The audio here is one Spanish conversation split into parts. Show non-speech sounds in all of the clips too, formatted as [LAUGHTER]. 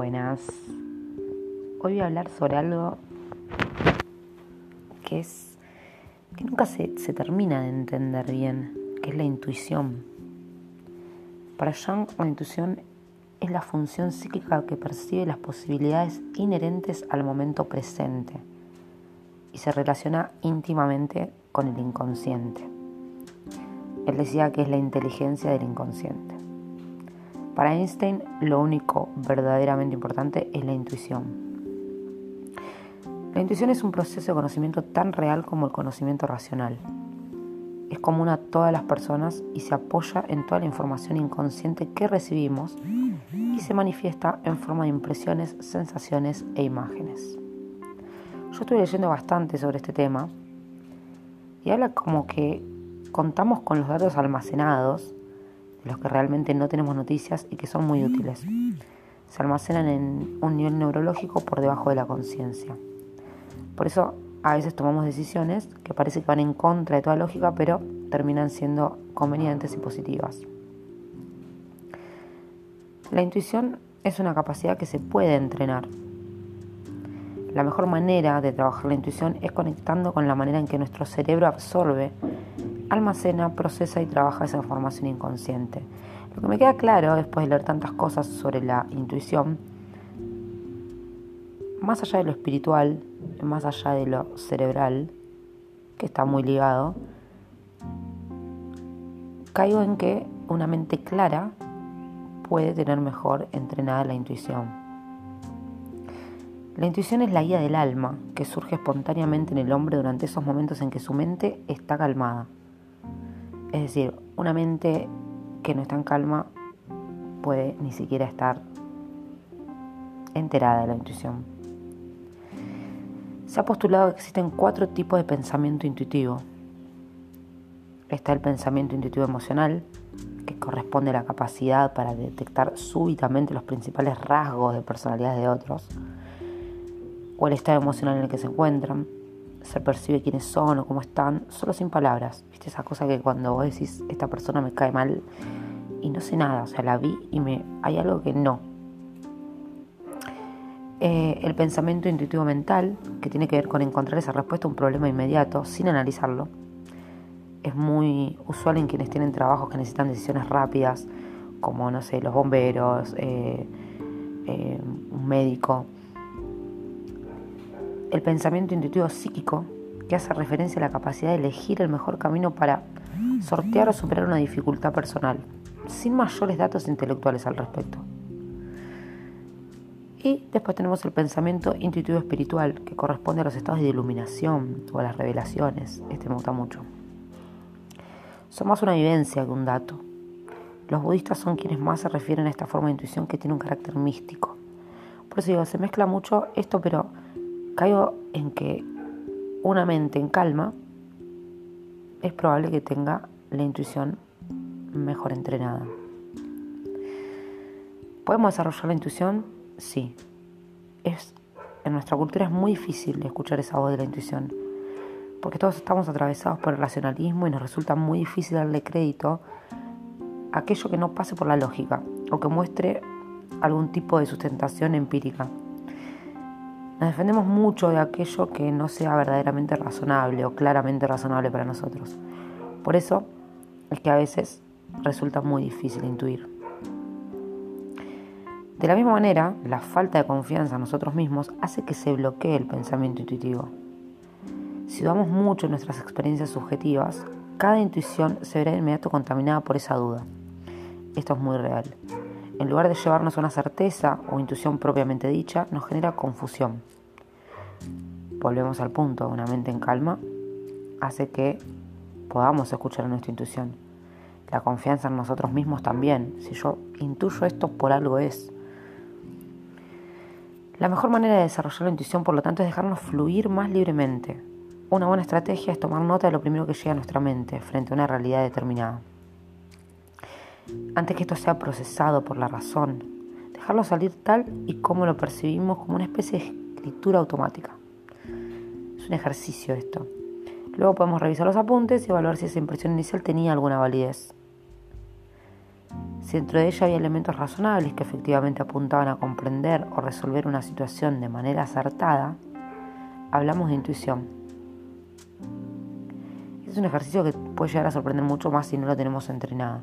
Buenas. Hoy voy a hablar sobre algo que es que nunca se, se termina de entender bien, que es la intuición. Para Jung, la intuición es la función psíquica que percibe las posibilidades inherentes al momento presente y se relaciona íntimamente con el inconsciente. Él decía que es la inteligencia del inconsciente. Para Einstein lo único verdaderamente importante es la intuición. La intuición es un proceso de conocimiento tan real como el conocimiento racional. Es común a todas las personas y se apoya en toda la información inconsciente que recibimos y se manifiesta en forma de impresiones, sensaciones e imágenes. Yo estoy leyendo bastante sobre este tema y habla como que contamos con los datos almacenados de los que realmente no tenemos noticias y que son muy útiles. Se almacenan en un nivel neurológico por debajo de la conciencia. Por eso a veces tomamos decisiones que parece que van en contra de toda lógica, pero terminan siendo convenientes y positivas. La intuición es una capacidad que se puede entrenar. La mejor manera de trabajar la intuición es conectando con la manera en que nuestro cerebro absorbe almacena, procesa y trabaja esa información inconsciente. Lo que me queda claro después de leer tantas cosas sobre la intuición, más allá de lo espiritual, más allá de lo cerebral, que está muy ligado, caigo en que una mente clara puede tener mejor entrenada la intuición. La intuición es la guía del alma que surge espontáneamente en el hombre durante esos momentos en que su mente está calmada. Es decir, una mente que no está en calma puede ni siquiera estar enterada de la intuición. Se ha postulado que existen cuatro tipos de pensamiento intuitivo. Está el pensamiento intuitivo emocional, que corresponde a la capacidad para detectar súbitamente los principales rasgos de personalidad de otros, o el estado emocional en el que se encuentran, se percibe quiénes son o cómo están, solo sin palabras. ¿Viste esa cosa que cuando vos decís, esta persona me cae mal y no sé nada, o sea, la vi y me hay algo que no. Eh, el pensamiento intuitivo mental, que tiene que ver con encontrar esa respuesta a un problema inmediato sin analizarlo, es muy usual en quienes tienen trabajos que necesitan decisiones rápidas, como, no sé, los bomberos, eh, eh, un médico el pensamiento intuitivo psíquico, que hace referencia a la capacidad de elegir el mejor camino para sortear o superar una dificultad personal, sin mayores datos intelectuales al respecto. Y después tenemos el pensamiento intuitivo espiritual, que corresponde a los estados de iluminación o a las revelaciones. Este me gusta mucho. Son más una vivencia que un dato. Los budistas son quienes más se refieren a esta forma de intuición que tiene un carácter místico. Por eso digo, se mezcla mucho esto, pero caigo en que una mente en calma es probable que tenga la intuición mejor entrenada. ¿Podemos desarrollar la intuición? Sí. Es, en nuestra cultura es muy difícil escuchar esa voz de la intuición, porque todos estamos atravesados por el racionalismo y nos resulta muy difícil darle crédito a aquello que no pase por la lógica o que muestre algún tipo de sustentación empírica. Nos defendemos mucho de aquello que no sea verdaderamente razonable o claramente razonable para nosotros. Por eso es que a veces resulta muy difícil intuir. De la misma manera, la falta de confianza en nosotros mismos hace que se bloquee el pensamiento intuitivo. Si dudamos mucho en nuestras experiencias subjetivas, cada intuición se verá de inmediato contaminada por esa duda. Esto es muy real. En lugar de llevarnos a una certeza o intuición propiamente dicha, nos genera confusión. Volvemos al punto, una mente en calma hace que podamos escuchar nuestra intuición. La confianza en nosotros mismos también. Si yo intuyo esto, por algo es. La mejor manera de desarrollar la intuición, por lo tanto, es dejarnos fluir más libremente. Una buena estrategia es tomar nota de lo primero que llega a nuestra mente frente a una realidad determinada antes que esto sea procesado por la razón, dejarlo salir tal y como lo percibimos como una especie de escritura automática. Un ejercicio esto. Luego podemos revisar los apuntes y evaluar si esa impresión inicial tenía alguna validez. Si dentro de ella había elementos razonables que efectivamente apuntaban a comprender o resolver una situación de manera acertada, hablamos de intuición. Es un ejercicio que puede llegar a sorprender mucho más si no lo tenemos entrenado.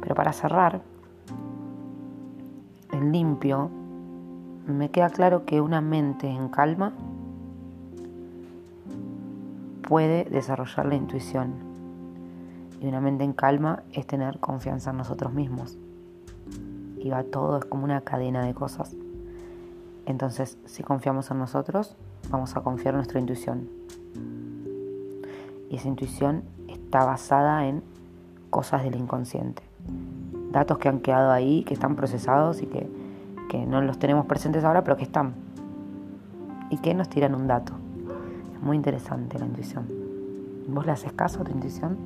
Pero para cerrar, en limpio, me queda claro que una mente en calma puede desarrollar la intuición. Y una mente en calma es tener confianza en nosotros mismos. Y va todo, es como una cadena de cosas. Entonces, si confiamos en nosotros, vamos a confiar en nuestra intuición. Y esa intuición está basada en cosas del inconsciente. Datos que han quedado ahí, que están procesados y que, que no los tenemos presentes ahora, pero que están. Y que nos tiran un dato. Muy interesante la intuición. ¿Vos le haces caso a tu intuición?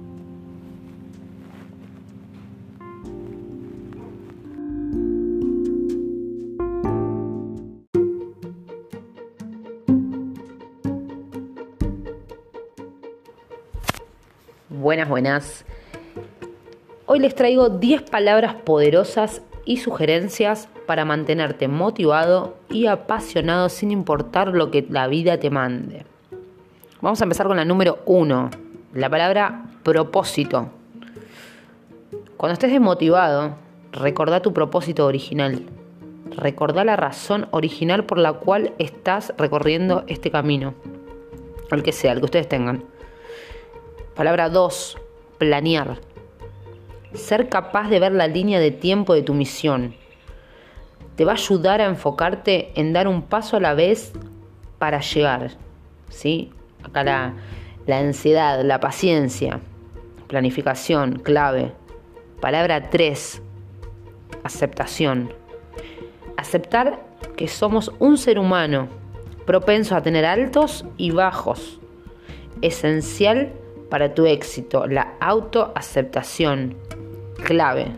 Buenas, buenas. Hoy les traigo 10 palabras poderosas y sugerencias para mantenerte motivado y apasionado sin importar lo que la vida te mande. Vamos a empezar con la número uno, la palabra propósito. Cuando estés desmotivado, recordá tu propósito original. Recordá la razón original por la cual estás recorriendo este camino. El que sea, el que ustedes tengan. Palabra 2. Planear. Ser capaz de ver la línea de tiempo de tu misión. Te va a ayudar a enfocarte en dar un paso a la vez para llegar. ¿Sí? Acá la, ansiedad, la paciencia, planificación, clave. Palabra 3, aceptación. Aceptar que somos un ser humano propenso a tener altos y bajos. Esencial para tu éxito, la autoaceptación. Clave.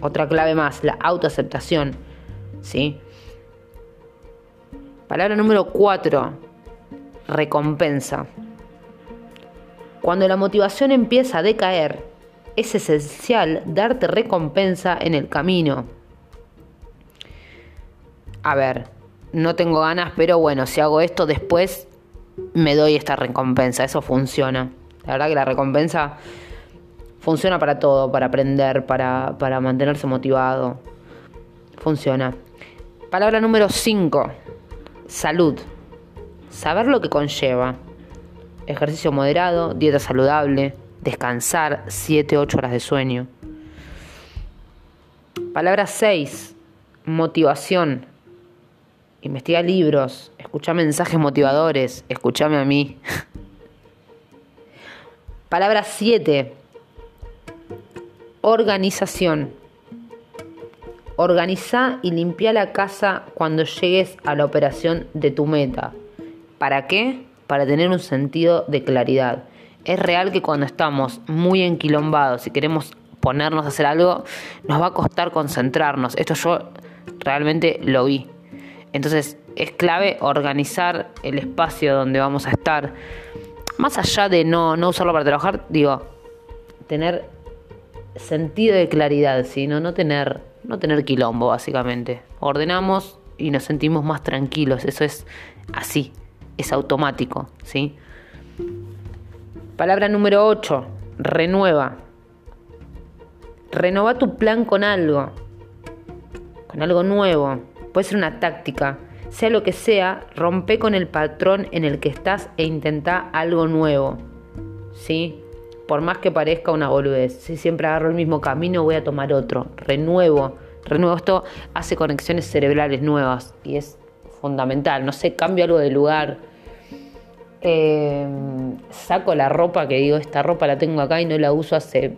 Otra clave más, la autoaceptación. ¿Sí? Palabra número 4, recompensa. Cuando la motivación empieza a decaer, es esencial darte recompensa en el camino. A ver, no tengo ganas, pero bueno, si hago esto después, me doy esta recompensa. Eso funciona. La verdad que la recompensa funciona para todo, para aprender, para, para mantenerse motivado. Funciona. Palabra número 5. Salud. Saber lo que conlleva. Ejercicio moderado, dieta saludable, descansar 7-8 horas de sueño. Palabra 6. Motivación. Investiga libros, escucha mensajes motivadores, escúchame a mí. [LAUGHS] Palabra 7. Organización. Organiza y limpia la casa cuando llegues a la operación de tu meta. ¿Para qué? Para tener un sentido de claridad. Es real que cuando estamos muy enquilombados y queremos ponernos a hacer algo, nos va a costar concentrarnos. Esto yo realmente lo vi. Entonces es clave organizar el espacio donde vamos a estar. Más allá de no, no usarlo para trabajar, digo, tener sentido de claridad, sino no tener, no tener quilombo, básicamente. Ordenamos y nos sentimos más tranquilos. Eso es así es automático, ¿sí? Palabra número 8, renueva. Renova tu plan con algo, con algo nuevo. Puede ser una táctica, sea lo que sea, rompe con el patrón en el que estás e intenta algo nuevo. ¿Sí? Por más que parezca una boludez, si siempre agarro el mismo camino, voy a tomar otro. Renuevo, renuevo. Esto hace conexiones cerebrales nuevas y es fundamental. No sé, cambio algo de lugar. Eh, saco la ropa que digo, esta ropa la tengo acá y no la uso hace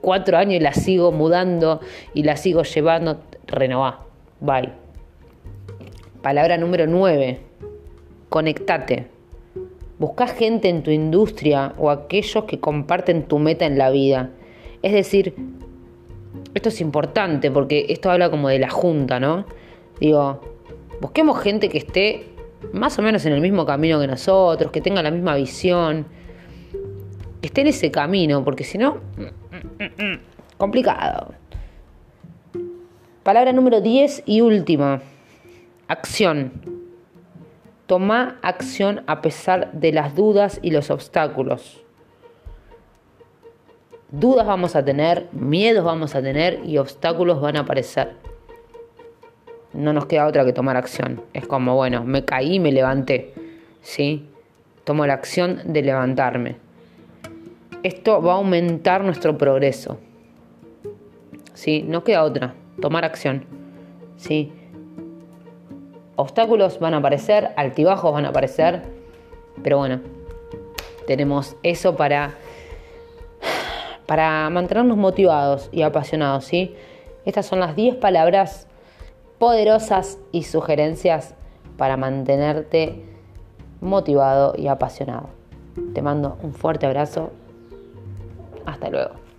cuatro años y la sigo mudando y la sigo llevando. Renová. Bye. Palabra número 9. Conectate. Busca gente en tu industria o aquellos que comparten tu meta en la vida. Es decir, esto es importante porque esto habla como de la junta, ¿no? Digo, Busquemos gente que esté más o menos en el mismo camino que nosotros, que tenga la misma visión, que esté en ese camino, porque si no, complicado. Palabra número 10 y última. Acción. Toma acción a pesar de las dudas y los obstáculos. Dudas vamos a tener, miedos vamos a tener y obstáculos van a aparecer. No nos queda otra que tomar acción. Es como, bueno, me caí, me levanté. ¿Sí? Tomo la acción de levantarme. Esto va a aumentar nuestro progreso. ¿Sí? No queda otra. Tomar acción. ¿Sí? Obstáculos van a aparecer, altibajos van a aparecer. Pero bueno, tenemos eso para para mantenernos motivados y apasionados, ¿sí? Estas son las 10 palabras poderosas y sugerencias para mantenerte motivado y apasionado. Te mando un fuerte abrazo. Hasta luego.